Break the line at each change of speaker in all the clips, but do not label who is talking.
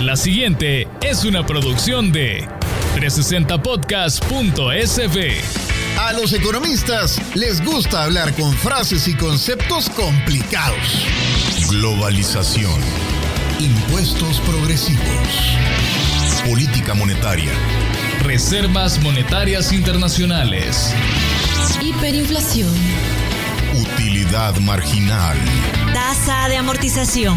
La siguiente es una producción de 360podcast.sb.
A los economistas les gusta hablar con frases y conceptos complicados. Globalización. Impuestos progresivos. Política monetaria.
Reservas monetarias internacionales.
Hiperinflación.
Utilidad marginal.
Tasa de amortización.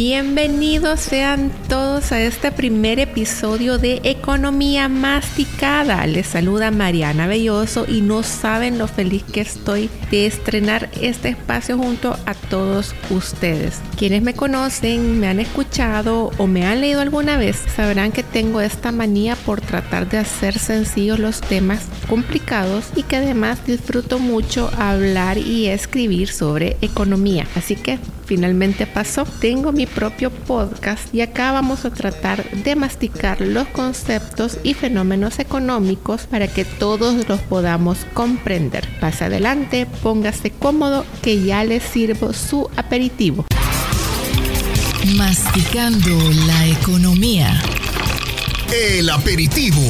Bienvenidos sean todos a este primer episodio de Economía Masticada. Les saluda Mariana Belloso y no saben lo feliz que estoy de estrenar este espacio junto a todos ustedes. Quienes me conocen, me han escuchado o me han leído alguna vez sabrán que tengo esta manía por tratar de hacer sencillos los temas complicados y que además disfruto mucho hablar y escribir sobre economía. Así que finalmente pasó. Tengo mi propio podcast y acá vamos a tratar de masticar los conceptos y fenómenos económicos para que todos los podamos comprender. Pase adelante, póngase cómodo que ya les sirvo su aperitivo.
Masticando la economía.
El aperitivo.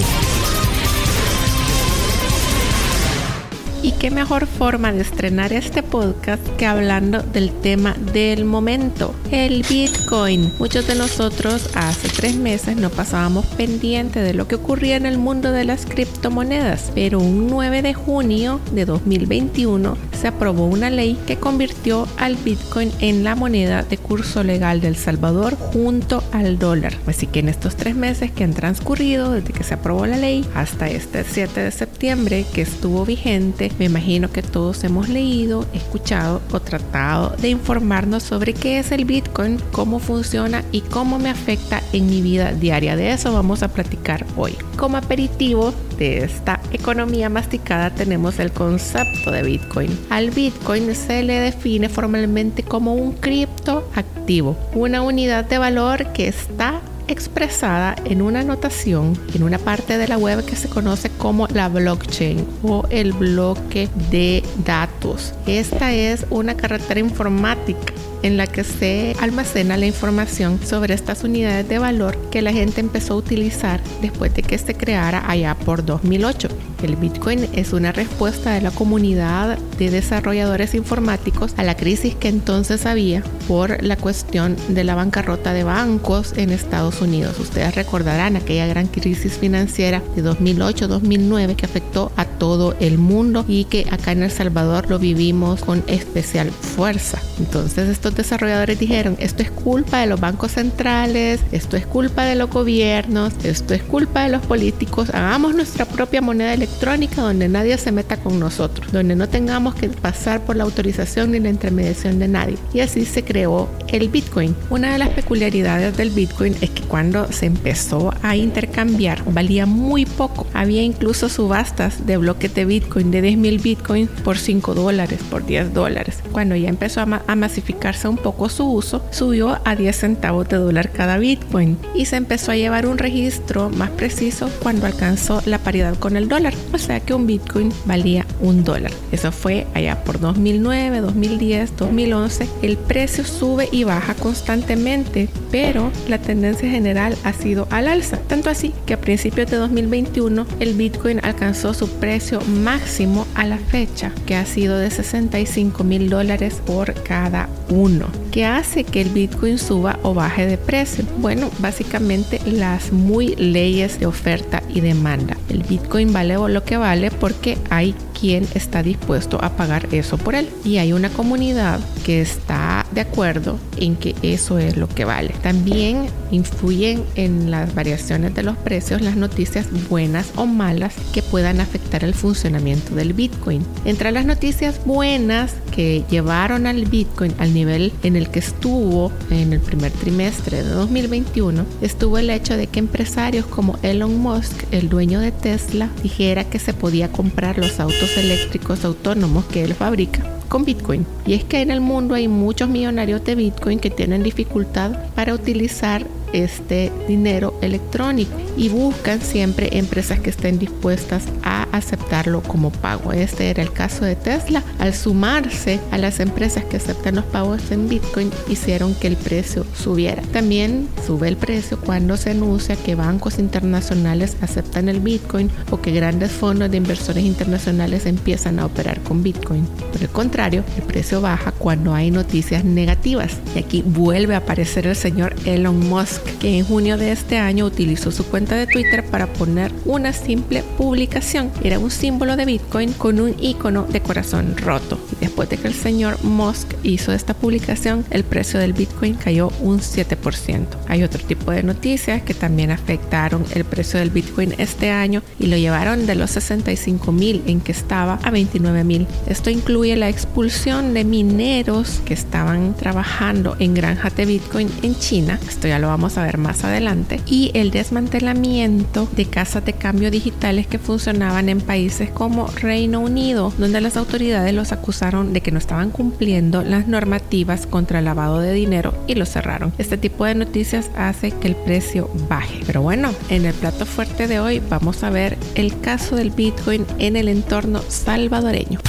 Y qué mejor forma de estrenar este podcast que hablando del tema del momento, el Bitcoin. Muchos de nosotros hace tres meses no pasábamos pendiente de lo que ocurría en el mundo de las criptomonedas, pero un 9 de junio de 2021 se aprobó una ley que convirtió al Bitcoin en la moneda de curso legal de El Salvador junto al dólar. Así que en estos tres meses que han transcurrido desde que se aprobó la ley hasta este 7 de septiembre que estuvo vigente, me imagino que todos hemos leído, escuchado o tratado de informarnos sobre qué es el Bitcoin, cómo funciona y cómo me afecta en mi vida diaria. De eso vamos a platicar hoy. Como aperitivo de esta economía masticada tenemos el concepto de Bitcoin. Al Bitcoin se le define formalmente como un criptoactivo, una unidad de valor que está expresada en una notación en una parte de la web que se conoce como la blockchain o el bloque de datos. Esta es una carretera informática en la que se almacena la información sobre estas unidades de valor que la gente empezó a utilizar después de que se creara allá por 2008. El Bitcoin es una respuesta de la comunidad de desarrolladores informáticos a la crisis que entonces había por la cuestión de la bancarrota de bancos en Estados Unidos. Ustedes recordarán aquella gran crisis financiera de 2008-2009 que afectó a todo el mundo y que acá en El Salvador lo vivimos con especial fuerza. Entonces estos desarrolladores dijeron, esto es culpa de los bancos centrales, esto es culpa de los gobiernos, esto es culpa de los políticos, hagamos nuestra propia moneda electrónica donde nadie se meta con nosotros, donde no tengamos que pasar por la autorización ni la intermediación de nadie. Y así se creó el Bitcoin. Una de las peculiaridades del Bitcoin es que cuando se empezó a intercambiar valía muy poco. Había incluso subastas de bloques de Bitcoin de 10.000 Bitcoins por 5 dólares, por 10 dólares. Cuando ya empezó a, ma a masificarse un poco su uso, subió a 10 centavos de dólar cada Bitcoin y se empezó a llevar un registro más preciso cuando alcanzó la paridad con el dólar, o sea que un Bitcoin valía un dólar. Eso fue allá por 2009, 2010, 2011. El precio sube y baja constantemente, pero la tendencia general ha sido al alza, tanto así que a principios de 2021 el Bitcoin alcanzó su precio máximo a la fecha, que ha sido de 65 mil dólares por cada uno. ¿Qué hace que el Bitcoin suba o baje de precio? Bueno, básicamente las muy leyes de oferta y demanda. El Bitcoin vale lo que vale porque hay quien está dispuesto a pagar eso por él. Y hay una comunidad que está de acuerdo en que eso es lo que vale. También influyen en las variaciones de los precios las noticias buenas o malas que puedan afectar el funcionamiento del Bitcoin. Entre las noticias buenas que llevaron al Bitcoin al nivel en el que estuvo en el primer trimestre de 2021 estuvo el hecho de que empresarios como Elon Musk, el dueño de Tesla, dijera que se podía comprar los autos eléctricos autónomos que él fabrica con Bitcoin. Y es que en el mundo hay muchos millonarios de Bitcoin que tienen dificultad para utilizar este dinero electrónico y buscan siempre empresas que estén dispuestas a aceptarlo como pago. Este era el caso de Tesla. Al sumarse a las empresas que aceptan los pagos en Bitcoin, hicieron que el precio subiera. También sube el precio cuando se anuncia que bancos internacionales aceptan el Bitcoin o que grandes fondos de inversores internacionales empiezan a operar con Bitcoin. Por el contrario, el precio baja cuando hay noticias negativas. Y aquí vuelve a aparecer el señor Elon Musk, que en junio de este año utilizó su cuenta de Twitter para poner una simple publicación. Era un símbolo de Bitcoin con un icono de corazón roto. Después de que el señor Musk hizo esta publicación, el precio del Bitcoin cayó un 7%. Hay otro tipo de noticias que también afectaron el precio del Bitcoin este año y lo llevaron de los 65 mil en que estaba a 29 mil. Esto incluye la expulsión de mineros que estaban trabajando en granjas de Bitcoin en China. Esto ya lo vamos a ver más adelante. Y el desmantelamiento de casas de cambio digitales que funcionaban en países como Reino Unido, donde las autoridades los acusaron de que no estaban cumpliendo las normativas contra el lavado de dinero y los cerraron. Este tipo de noticias hace que el precio baje. Pero bueno, en el plato fuerte de hoy vamos a ver el caso del Bitcoin en el entorno salvadoreño.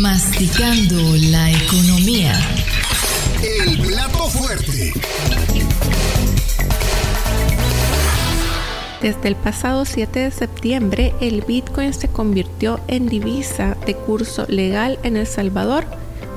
Masticando la economía.
El plato fuerte.
Desde el pasado 7 de septiembre, el Bitcoin se convirtió en divisa de curso legal en El Salvador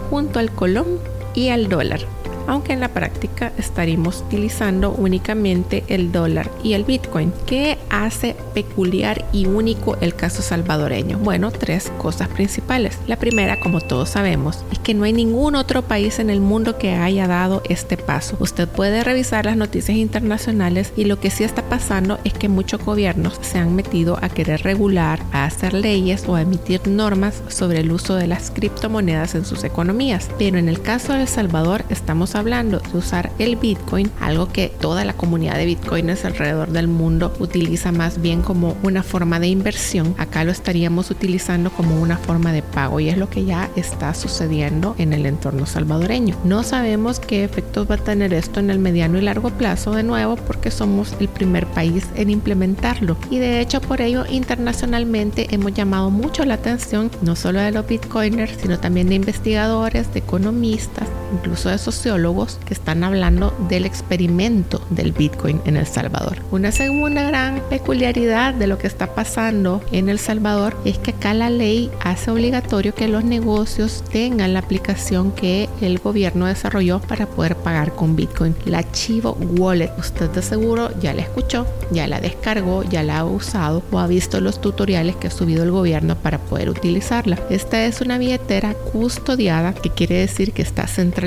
junto al colón y al dólar aunque en la práctica estaríamos utilizando únicamente el dólar y el bitcoin. ¿Qué hace peculiar y único el caso salvadoreño? Bueno, tres cosas principales. La primera, como todos sabemos, es que no hay ningún otro país en el mundo que haya dado este paso. Usted puede revisar las noticias internacionales y lo que sí está pasando es que muchos gobiernos se han metido a querer regular, a hacer leyes o a emitir normas sobre el uso de las criptomonedas en sus economías. Pero en el caso de El Salvador estamos hablando de usar el Bitcoin, algo que toda la comunidad de Bitcoiners alrededor del mundo utiliza más bien como una forma de inversión. Acá lo estaríamos utilizando como una forma de pago y es lo que ya está sucediendo en el entorno salvadoreño. No sabemos qué efectos va a tener esto en el mediano y largo plazo de nuevo porque somos el primer país en implementarlo y de hecho por ello internacionalmente hemos llamado mucho la atención no solo de los bitcoiners sino también de investigadores, de economistas, incluso de sociólogos que están hablando del experimento del Bitcoin en El Salvador. Una segunda gran peculiaridad de lo que está pasando en El Salvador es que acá la ley hace obligatorio que los negocios tengan la aplicación que el gobierno desarrolló para poder pagar con Bitcoin, la Chivo Wallet. Usted de seguro ya la escuchó, ya la descargó, ya la ha usado o ha visto los tutoriales que ha subido el gobierno para poder utilizarla. Esta es una billetera custodiada, que quiere decir que está centralizada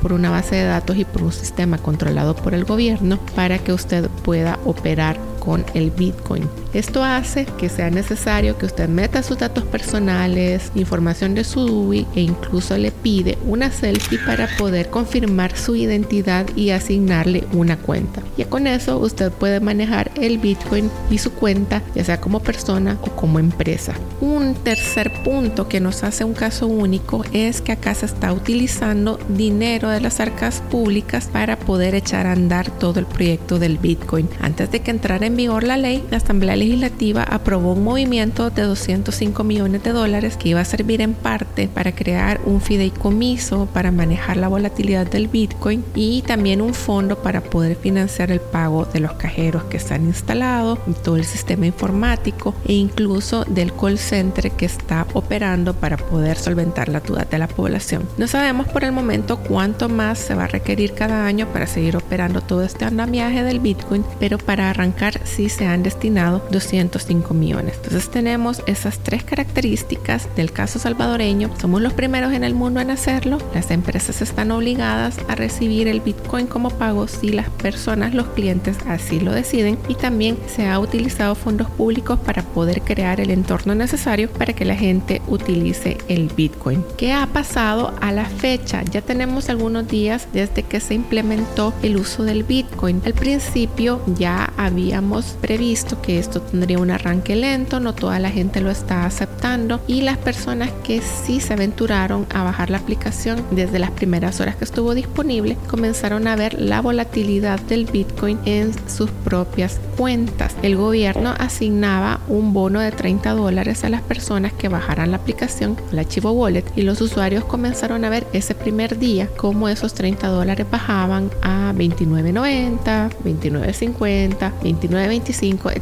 por una base de datos y por un sistema controlado por el gobierno para que usted pueda operar con el Bitcoin. Esto hace que sea necesario que usted meta sus datos personales, información de su DUI e incluso le pide una selfie para poder confirmar su identidad y asignarle una cuenta. Y con eso usted puede manejar el Bitcoin y su cuenta, ya sea como persona o como empresa. Un tercer punto que nos hace un caso único es que acá se está utilizando dinero de las arcas públicas para poder echar a andar todo el proyecto del Bitcoin. Antes de que entrara en vigor la ley, la Asamblea Legislativa aprobó un movimiento de 205 millones de dólares que iba a servir en parte para crear un fideicomiso para manejar la volatilidad del Bitcoin y también un fondo para poder financiar el pago de los cajeros que están instalados, todo el sistema informático e incluso del call center que está operando para poder solventar la duda de la población. No sabemos por el momento cuánto más se va a requerir cada año para seguir operando todo este andamiaje del Bitcoin, pero para arrancar sí se han destinado 205 millones. Entonces tenemos esas tres características del caso salvadoreño. Somos los primeros en el mundo en hacerlo. Las empresas están obligadas a recibir el Bitcoin como pago si las personas, los clientes así lo deciden. Y también se ha utilizado fondos públicos para poder crear el entorno necesario para que la gente utilice el Bitcoin. ¿Qué ha pasado a la fecha? Ya tenemos algunos días desde que se implementó el uso del Bitcoin. Al principio ya habíamos previsto que esto tendría un arranque lento, no toda la gente lo está aceptando y las personas que sí se aventuraron a bajar la aplicación desde las primeras horas que estuvo disponible comenzaron a ver la volatilidad del Bitcoin en sus propias cuentas. El gobierno asignaba un bono de 30 dólares a las personas que bajaran la aplicación, el archivo wallet, y los usuarios comenzaron a ver ese primer día cómo esos 30 dólares bajaban a 29.90, 29.50, 29.25,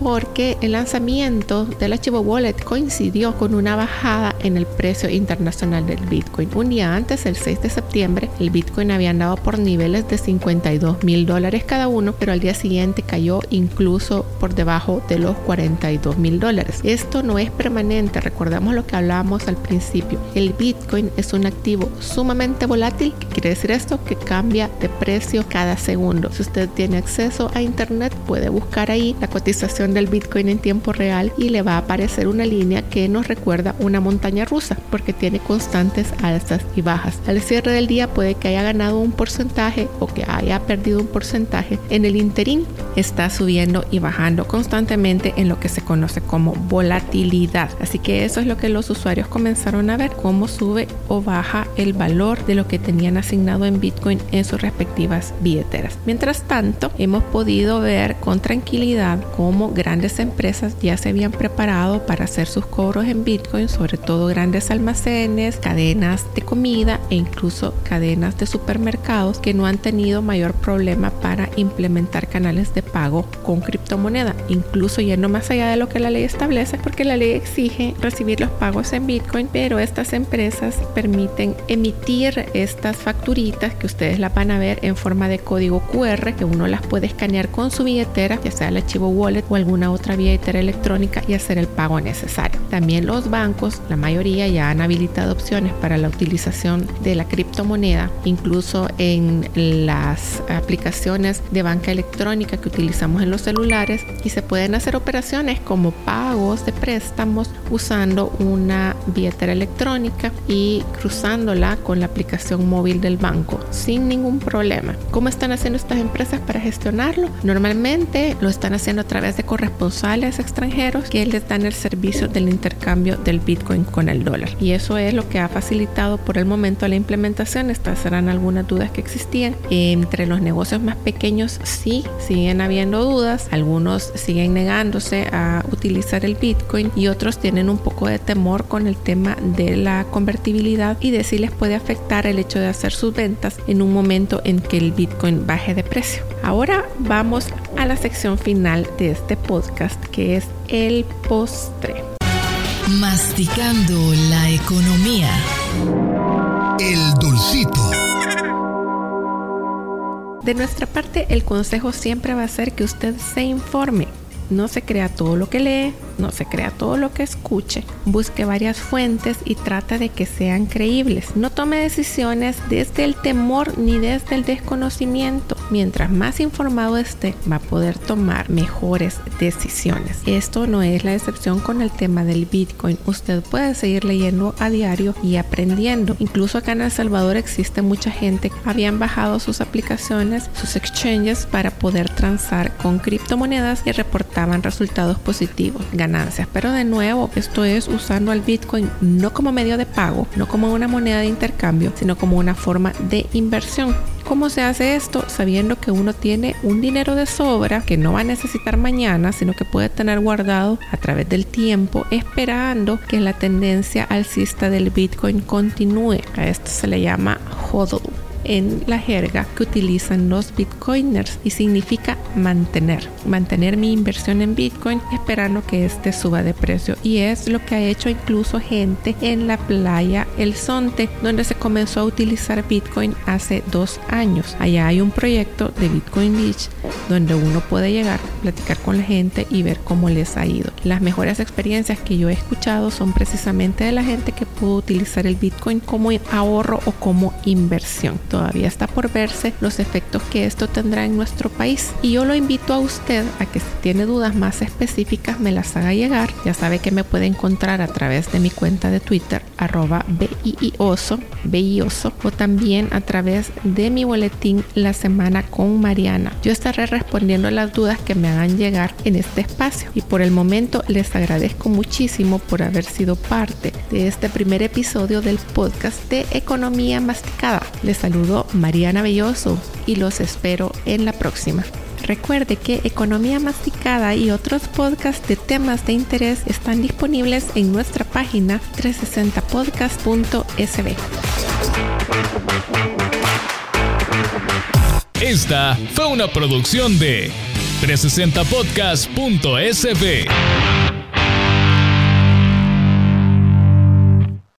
porque el lanzamiento del archivo wallet coincidió con una bajada en el precio internacional del Bitcoin. Un día antes, el 6 de septiembre, el Bitcoin había andado por niveles de 52 mil dólares cada uno, pero al día siguiente cayó incluso por debajo de los 42 mil dólares. Esto no es permanente, recordamos lo que hablábamos al principio. El Bitcoin es un activo sumamente volátil. ¿Qué quiere decir esto? Que cambia de precio cada segundo. Si usted tiene acceso a internet, puede buscar ahí la cotización del Bitcoin en tiempo real y le va a aparecer una línea que nos recuerda una montaña rusa porque tiene constantes alzas y bajas. Al cierre del día puede que haya ganado un porcentaje o que haya perdido un porcentaje. En el interín está subiendo y bajando constantemente en lo que se conoce como volatilidad. Así que eso es lo que los usuarios comenzaron a ver, cómo sube o baja el valor de lo que tenían asignado en Bitcoin en sus respectivas billeteras. Mientras tanto, hemos podido ver con tranquilidad cómo grandes empresas ya se habían preparado para hacer sus cobros en Bitcoin, sobre todo grandes almacenes, cadenas de comida e incluso cadenas de supermercados que no han tenido mayor problema para implementar canales de pago con criptomoneda, incluso yendo más allá de lo que la ley establece, porque la ley exige recibir los pagos en Bitcoin, pero estas empresas permiten emitir estas facturitas que ustedes la van a ver en forma de código QR, que uno las puede escanear con su billetera, ya sea el archivo wallet o alguna otra billetera electrónica y hacer el pago necesario. También los bancos, la mayoría ya han habilitado opciones para la utilización de la criptomoneda, incluso en las aplicaciones de banca electrónica que utilizamos en los celulares y se pueden hacer operaciones como pagos de préstamos usando una billetera electrónica y cruzándola con la aplicación móvil del banco sin ningún problema. ¿Cómo están haciendo estas empresas para gestionarlo? Normalmente lo están haciendo a través de corresponsales extranjeros que les dan el servicio del intercambio del Bitcoin con el dólar. Y eso es lo que ha facilitado por el momento la implementación. Estas serán algunas dudas que existían. Entre los negocios más pequeños sí siguen habiendo dudas. Algunos siguen negándose a utilizar el Bitcoin y otros tienen un poco de temor con el tema de la convertibilidad y de si les puede afectar el hecho de hacer sus ventas en un momento en que el Bitcoin baje de precio. Ahora vamos a la sección final de este podcast que es el postre.
Masticando la economía.
El dulcito.
De nuestra parte, el consejo siempre va a ser que usted se informe. No se crea todo lo que lee, no se crea todo lo que escuche. Busque varias fuentes y trata de que sean creíbles. No tome decisiones desde el temor ni desde el desconocimiento. Mientras más informado esté, va a poder tomar mejores decisiones. Esto no es la excepción con el tema del Bitcoin. Usted puede seguir leyendo a diario y aprendiendo. Incluso acá en El Salvador existe mucha gente que habían bajado sus aplicaciones, sus exchanges para poder transar con criptomonedas y reportaban resultados positivos Pero de nuevo, esto es usando al Bitcoin no como medio de pago, no como una moneda de intercambio, sino como una forma de inversión. ¿Cómo se hace esto? Sabiendo que uno tiene un dinero de sobra que no va a necesitar mañana, sino que puede tener guardado a través del tiempo, esperando que la tendencia alcista del Bitcoin continúe. A esto se le llama hodl en la jerga que utilizan los bitcoiners y significa mantener, mantener mi inversión en bitcoin esperando que este suba de precio y es lo que ha hecho incluso gente en la playa El Sonte donde se comenzó a utilizar bitcoin hace dos años. Allá hay un proyecto de Bitcoin Beach donde uno puede llegar, platicar con la gente y ver cómo les ha ido. Las mejores experiencias que yo he escuchado son precisamente de la gente que pudo utilizar el bitcoin como ahorro o como inversión todavía está por verse los efectos que esto tendrá en nuestro país. Y yo lo invito a usted a que si tiene dudas más específicas me las haga llegar. Ya sabe que me puede encontrar a través de mi cuenta de Twitter arroba BIOSO, BIOSO o también a través de mi boletín La Semana con Mariana. Yo estaré respondiendo las dudas que me hagan llegar en este espacio y por el momento les agradezco muchísimo por haber sido parte de este primer episodio del podcast de Economía Masticada. Les saludo Mariana Belloso y los espero en la próxima. Recuerde que Economía Masticada y otros podcasts de temas de interés están disponibles en nuestra página 360podcast.sb.
Esta fue una producción de 360podcast.sb.